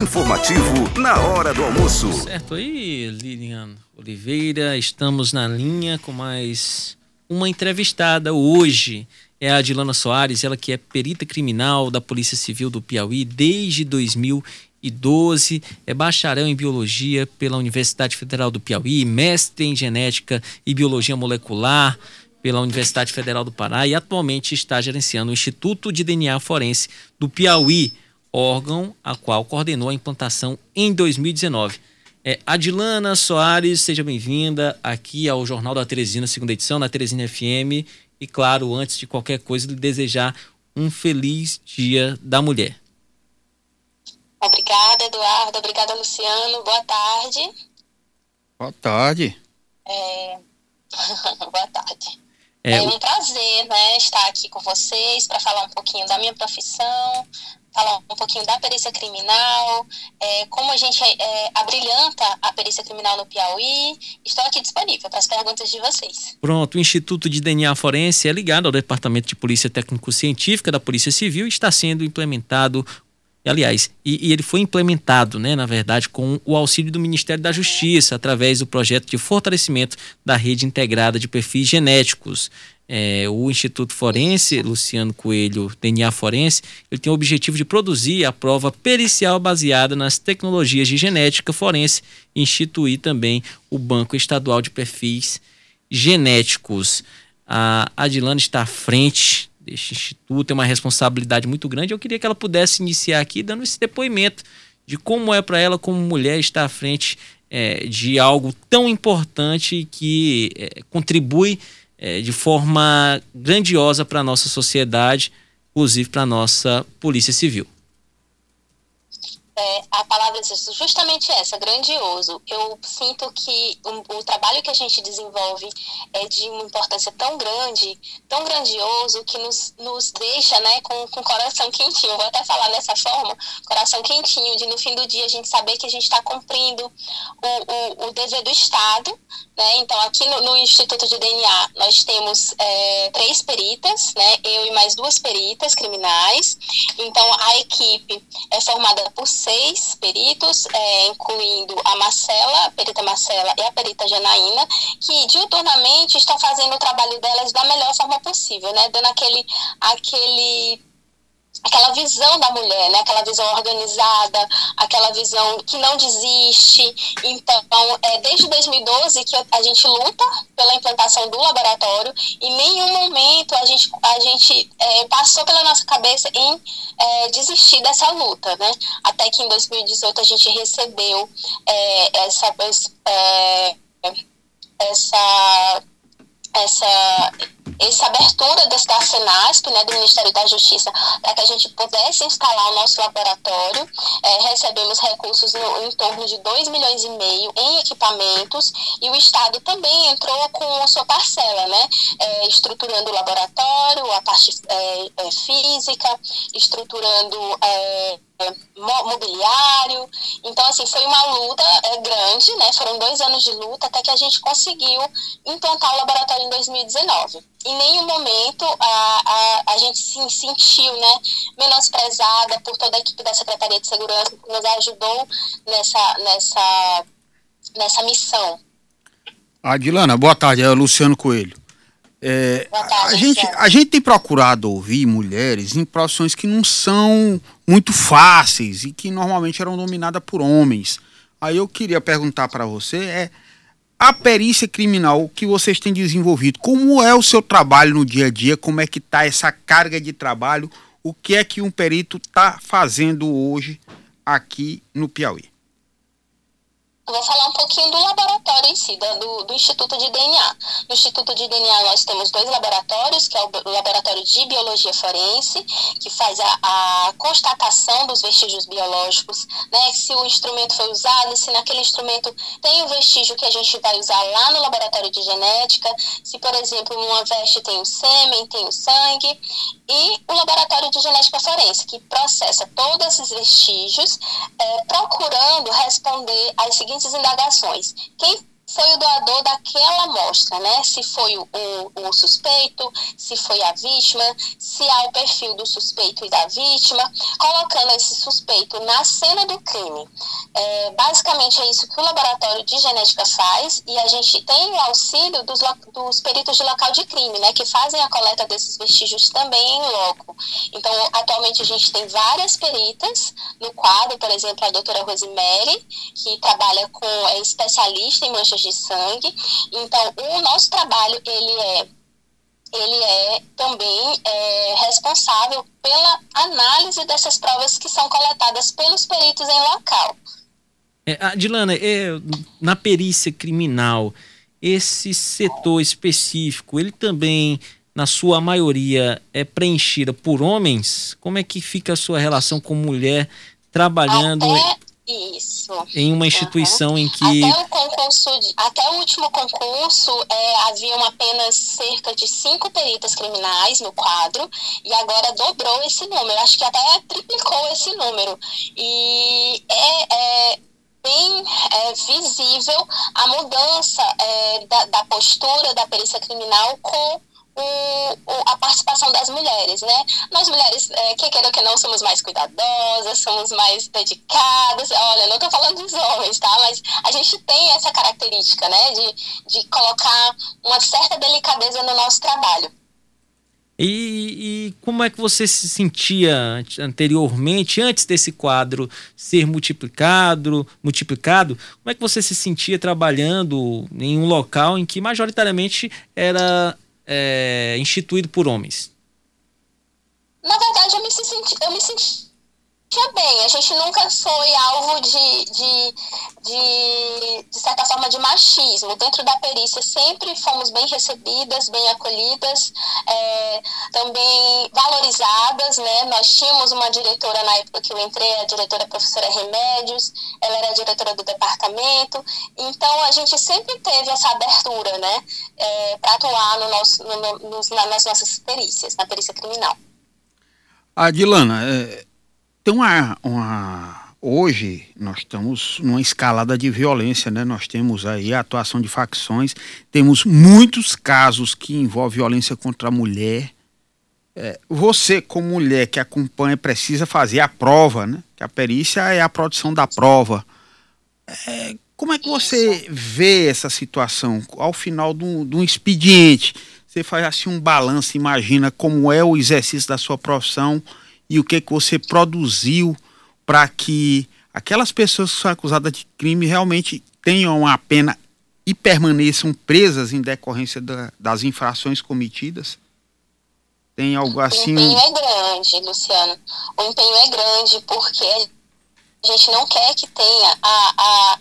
Informativo na hora do almoço. Certo aí, Lilian Oliveira, estamos na linha com mais uma entrevistada hoje. É a Dilana Soares, ela que é perita criminal da Polícia Civil do Piauí desde 2012, é bacharel em biologia pela Universidade Federal do Piauí, mestre em genética e biologia molecular pela Universidade Federal do Pará e atualmente está gerenciando o Instituto de DNA Forense do Piauí órgão a qual coordenou a implantação em 2019. É, Adilana Soares, seja bem-vinda aqui ao Jornal da Teresina, segunda edição, na Teresina FM. E, claro, antes de qualquer coisa, lhe desejar um feliz Dia da Mulher. Obrigada, Eduardo. Obrigada, Luciano. Boa tarde. Boa tarde. É... Boa tarde. É, é um prazer né, estar aqui com vocês para falar um pouquinho da minha profissão, falar um pouquinho da perícia criminal, é, como a gente é, abrilhanta a perícia criminal no Piauí. Estou aqui disponível para as perguntas de vocês. Pronto, o Instituto de DNA Forense é ligado ao Departamento de Polícia Técnico-Científica da Polícia Civil e está sendo implementado aliás, e, e, ele foi implementado, né, na verdade, com o auxílio do Ministério da Justiça, através do projeto de fortalecimento da rede integrada de perfis genéticos é, o Instituto Forense, Luciano Coelho, DNA Forense, ele tem o objetivo de produzir a prova pericial baseada nas tecnologias de genética forense e instituir também o Banco Estadual de Perfis Genéticos. A Adilane está à frente deste instituto, tem uma responsabilidade muito grande. Eu queria que ela pudesse iniciar aqui dando esse depoimento de como é para ela, como mulher, estar à frente é, de algo tão importante que é, contribui é, de forma grandiosa para a nossa sociedade, inclusive para a nossa Polícia Civil. É, a palavra é justamente essa, grandioso. Eu sinto que o, o, trabalho que a gente desenvolve é de uma importância tão grande, tão grandioso, que nos, nos deixa né, com, o coração quentinho. vou até falar dessa forma, coração quentinho, de no fim do dia a gente saber que a gente está cumprindo o, o, o dever do Estado né? Então, aqui no, no, Instituto de DNA, nós temos é, três peritas, né? eu e mais duas peritas criminais. Então, a equipe é formada por seis peritos, é, incluindo a Marcela, a perita Marcela e a perita Janaína, que diuturnamente estão fazendo o trabalho delas da melhor forma possível, né? dando aquele, aquele aquela visão da mulher, né? Aquela visão organizada, aquela visão que não desiste. Então, é desde 2012 que a gente luta pela implantação do laboratório e em nenhum momento a gente, a gente é, passou pela nossa cabeça em é, desistir dessa luta, né? Até que em 2018 a gente recebeu é, essa, é, essa, essa essa abertura da Senasp, né, do Ministério da Justiça, para que a gente pudesse instalar o nosso laboratório. É, recebemos recursos no, em torno de 2 milhões e meio em equipamentos e o Estado também entrou com a sua parcela, né, é, estruturando o laboratório, a parte é, é física, estruturando é, mobiliário. Então, assim, foi uma luta é, grande, né? Foram dois anos de luta até que a gente conseguiu implantar o laboratório em 2019. Em nenhum momento a, a, a gente se sentiu, né, menosprezada por toda a equipe da Secretaria de Segurança que nos ajudou nessa, nessa, nessa missão. Adilana, boa tarde, é o Luciano Coelho. É, a, gente, a gente tem procurado ouvir mulheres em profissões que não são muito fáceis e que normalmente eram dominadas por homens. Aí eu queria perguntar para você é a perícia criminal que vocês têm desenvolvido, como é o seu trabalho no dia a dia, como é que está essa carga de trabalho, o que é que um perito está fazendo hoje aqui no Piauí? Vou falar um pouquinho do laboratório em si, do, do, Instituto de DNA. No Instituto de DNA nós temos dois laboratórios, que é o laboratório de biologia forense, que faz a, a constatação dos vestígios biológicos, né? Se o instrumento foi usado, se naquele instrumento tem o vestígio que a gente vai usar lá no laboratório de genética, se, por exemplo, numa veste tem o sêmen, tem o sangue, e o laboratório de genética forense, que processa todos esses vestígios, é, procurando responder às seguintes indagações. Quem foi o doador daquela amostra, né? Se foi o, o, suspeito, se foi a vítima, se há o perfil do suspeito e da vítima, colocando esse suspeito na cena do crime. É, basicamente é isso que o laboratório de genética faz e a gente tem o auxílio dos, dos peritos de local de crime, né? Que fazem a coleta desses vestígios também em loco. Então, atualmente a gente tem várias peritas no quadro, por exemplo, a doutora Rosemary, que trabalha com, é especialista em manchas de sangue. Então, o nosso trabalho, ele é ele é também é, responsável pela análise dessas provas que são coletadas pelos peritos em local. É, Adilana, é, na perícia criminal, esse setor específico, ele também, na sua maioria, é preenchida por homens? Como é que fica a sua relação com mulher trabalhando... Até isso. Em uma instituição uhum. em que. Até o concurso, de, até o último concurso, é, haviam apenas cerca de cinco peritas criminais no quadro, e agora dobrou esse número. Acho que até triplicou esse número. E é, é bem é, visível a mudança é, da, da postura da perícia criminal com a participação das mulheres, né? Nós mulheres, é, que queira que não, somos mais cuidadosas, somos mais dedicadas. Olha, não estou falando dos homens, tá? Mas a gente tem essa característica, né? De, de colocar uma certa delicadeza no nosso trabalho. E, e, como é que você se sentia anteriormente, antes desse quadro ser multiplicado, multiplicado? Como é que você se sentia trabalhando em um local em que majoritariamente era é, instituído por homens? Na verdade, eu me senti, eu me senti bem. A gente nunca foi alvo de, de, de, de certa forma, de machismo. Dentro da perícia sempre fomos bem recebidas, bem acolhidas, é, também valorizadas, né? Nós tínhamos uma diretora na época que eu entrei, a diretora professora Remédios, ela era diretora do departamento, então a gente sempre teve essa abertura, né? É, para atuar no nosso, no, no, nas nossas perícias, na perícia criminal. Adilana, é, tem uma, uma hoje nós estamos numa escalada de violência, né? Nós temos aí a atuação de facções, temos muitos casos que envolvem violência contra a mulher. É, você, como mulher que acompanha, precisa fazer a prova, né? Que a perícia é a produção da prova. É, como é que você vê essa situação ao final de um, de um expediente? Você faz assim um balanço, imagina como é o exercício da sua profissão e o que, que você produziu para que aquelas pessoas que são acusadas de crime realmente tenham a pena e permaneçam presas em decorrência da, das infrações cometidas? Tem algo assim? O empenho é grande, Luciano. O empenho é grande porque a gente não quer que tenha a, a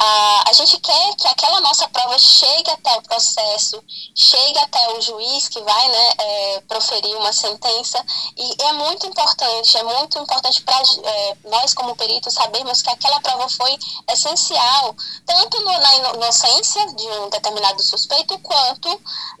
a, a gente quer que aquela nossa prova chegue até o processo, chegue até o juiz que vai né, é, proferir uma sentença. E é muito importante, é muito importante para é, nós, como peritos, sabermos que aquela prova foi essencial, tanto no, na inocência de um determinado suspeito, quanto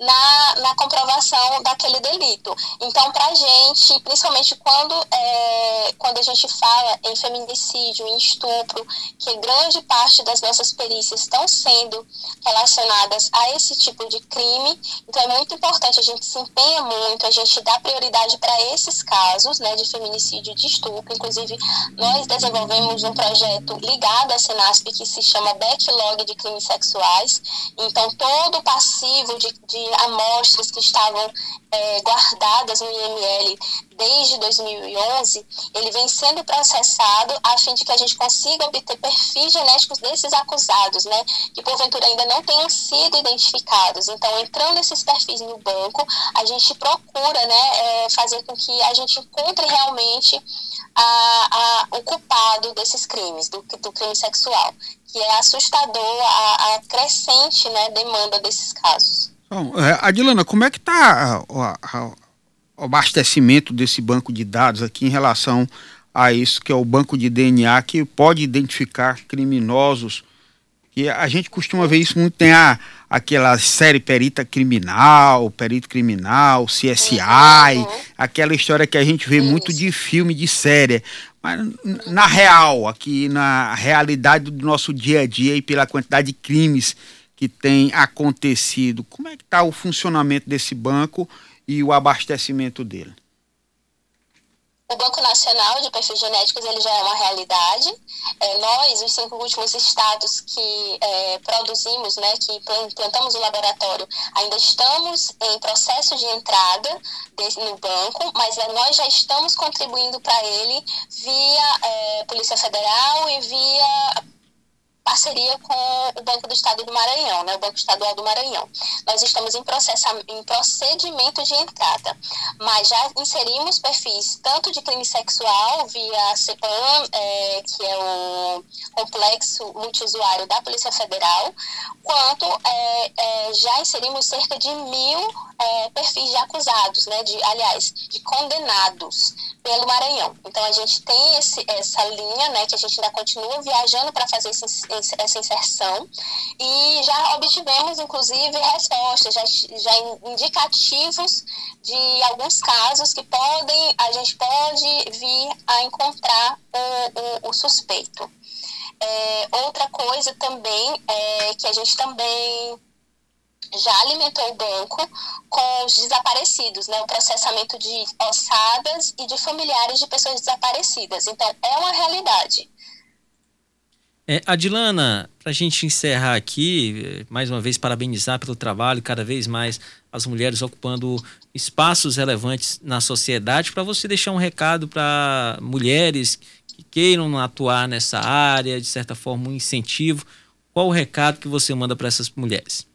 na, na comprovação daquele delito. Então, para a gente, principalmente quando, é, quando a gente fala em feminicídio, em estupro, que grande parte das nossas perícias estão sendo relacionadas a esse tipo de crime. Então, é muito importante, a gente se empenha muito, a gente dá prioridade para esses casos né, de feminicídio e de estupro. Inclusive, nós desenvolvemos um projeto ligado à Senasp que se chama Backlog de Crimes Sexuais. Então, todo o passivo de, de amostras que estavam é, guardadas no IML desde 2011, ele vem sendo processado a fim de que a gente consiga obter perfis genéticos desses acusados, né, que porventura ainda não tenham sido identificados. Então, entrando esses perfis no banco, a gente procura, né, é, fazer com que a gente encontre realmente a, a, o culpado desses crimes, do, do crime sexual, que é assustador a, a crescente, né, demanda desses casos. Bom, é, Adilana, como é que está abastecimento desse banco de dados aqui em relação a isso que é o banco de DNA que pode identificar criminosos? E a gente costuma ver isso muito, tem a, aquela série Perita Criminal, Perito Criminal, CSI, uhum. aquela história que a gente vê isso. muito de filme, de série. Mas na real, aqui na realidade do nosso dia a dia e pela quantidade de crimes que tem acontecido. Como é que está o funcionamento desse banco e o abastecimento dele? O Banco Nacional de Perfis Genéticos ele já é uma realidade. É, nós, os cinco últimos estados que é, produzimos, né, que implantamos o laboratório, ainda estamos em processo de entrada no banco, mas é, nós já estamos contribuindo para ele via é, Polícia Federal e via parceria com o Banco do Estado do Maranhão, né, o Banco Estadual do Maranhão. Nós estamos em, em procedimento de entrada, mas já inserimos perfis tanto de clínica sexual via CEPAM, é, que é o Complexo Multiusuário da Polícia Federal, quanto é, é, já inserimos cerca de mil é, perfis de acusados, né, de, aliás, de condenados pelo Maranhão. Então a gente tem esse, essa linha, né, que a gente ainda continua viajando para fazer esse, essa inserção e já obtivemos, inclusive, respostas, já, já indicativos de alguns casos que podem, a gente pode vir a encontrar o, o, o suspeito. É, outra coisa também é que a gente também já alimentou o banco com os desaparecidos, né, o processamento de ossadas e de familiares de pessoas desaparecidas. Então, é uma realidade. É, Adilana, para a gente encerrar aqui, mais uma vez parabenizar pelo trabalho, cada vez mais as mulheres ocupando espaços relevantes na sociedade, para você deixar um recado para mulheres que queiram atuar nessa área, de certa forma, um incentivo. Qual o recado que você manda para essas mulheres?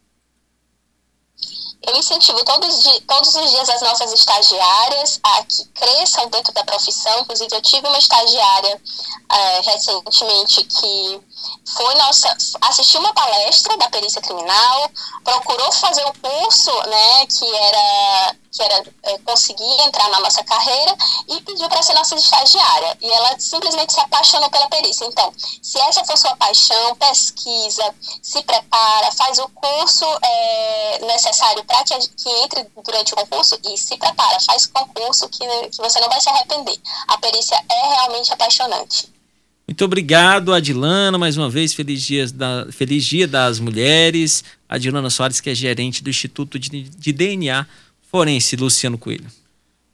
Eu incentivo todos, todos os dias as nossas estagiárias a que cresçam dentro da profissão. Inclusive, eu tive uma estagiária é, recentemente que foi nossa assistiu uma palestra da perícia criminal, procurou fazer o curso, né, que era que era é, conseguir entrar na nossa carreira e pediu para ser nossa estagiária. E ela simplesmente se apaixonou pela perícia. Então, se essa for sua paixão, pesquisa, se prepara, faz o curso é, necessário para que, que entre durante o concurso e se prepara, faz concurso que, que você não vai se arrepender. A perícia é realmente apaixonante. Muito obrigado, Adilana, mais uma vez, feliz dia, da, feliz dia das mulheres. Adilana Soares, que é gerente do Instituto de, de DNA Forense, Luciano Coelho.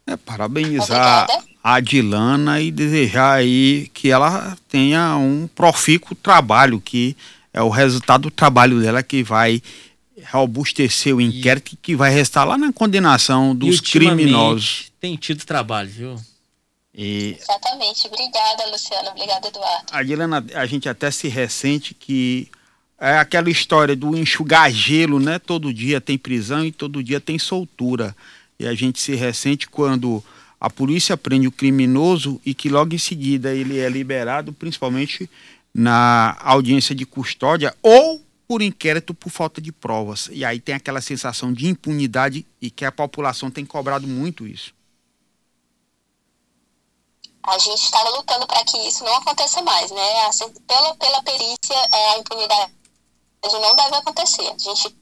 É, parabenizar a Adilana e desejar aí que ela tenha um profícuo trabalho, que é o resultado do trabalho dela que vai robustecer o inquérito e, que vai restar lá na condenação dos criminosos. Tem tido trabalho, viu? E... Exatamente. Obrigada, Luciano. Obrigada, Eduardo. Adilana, a gente até se ressente que é aquela história do enxugar gelo, né? Todo dia tem prisão e todo dia tem soltura. E a gente se ressente quando a polícia prende o criminoso e que logo em seguida ele é liberado, principalmente na audiência de custódia ou por inquérito por falta de provas. E aí tem aquela sensação de impunidade e que a população tem cobrado muito isso. A gente está lutando para que isso não aconteça mais, né? Pela, pela perícia, é, a impunidade não deve acontecer. A gente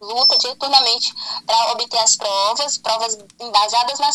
luta diuturnamente para obter as provas, provas embasadas nas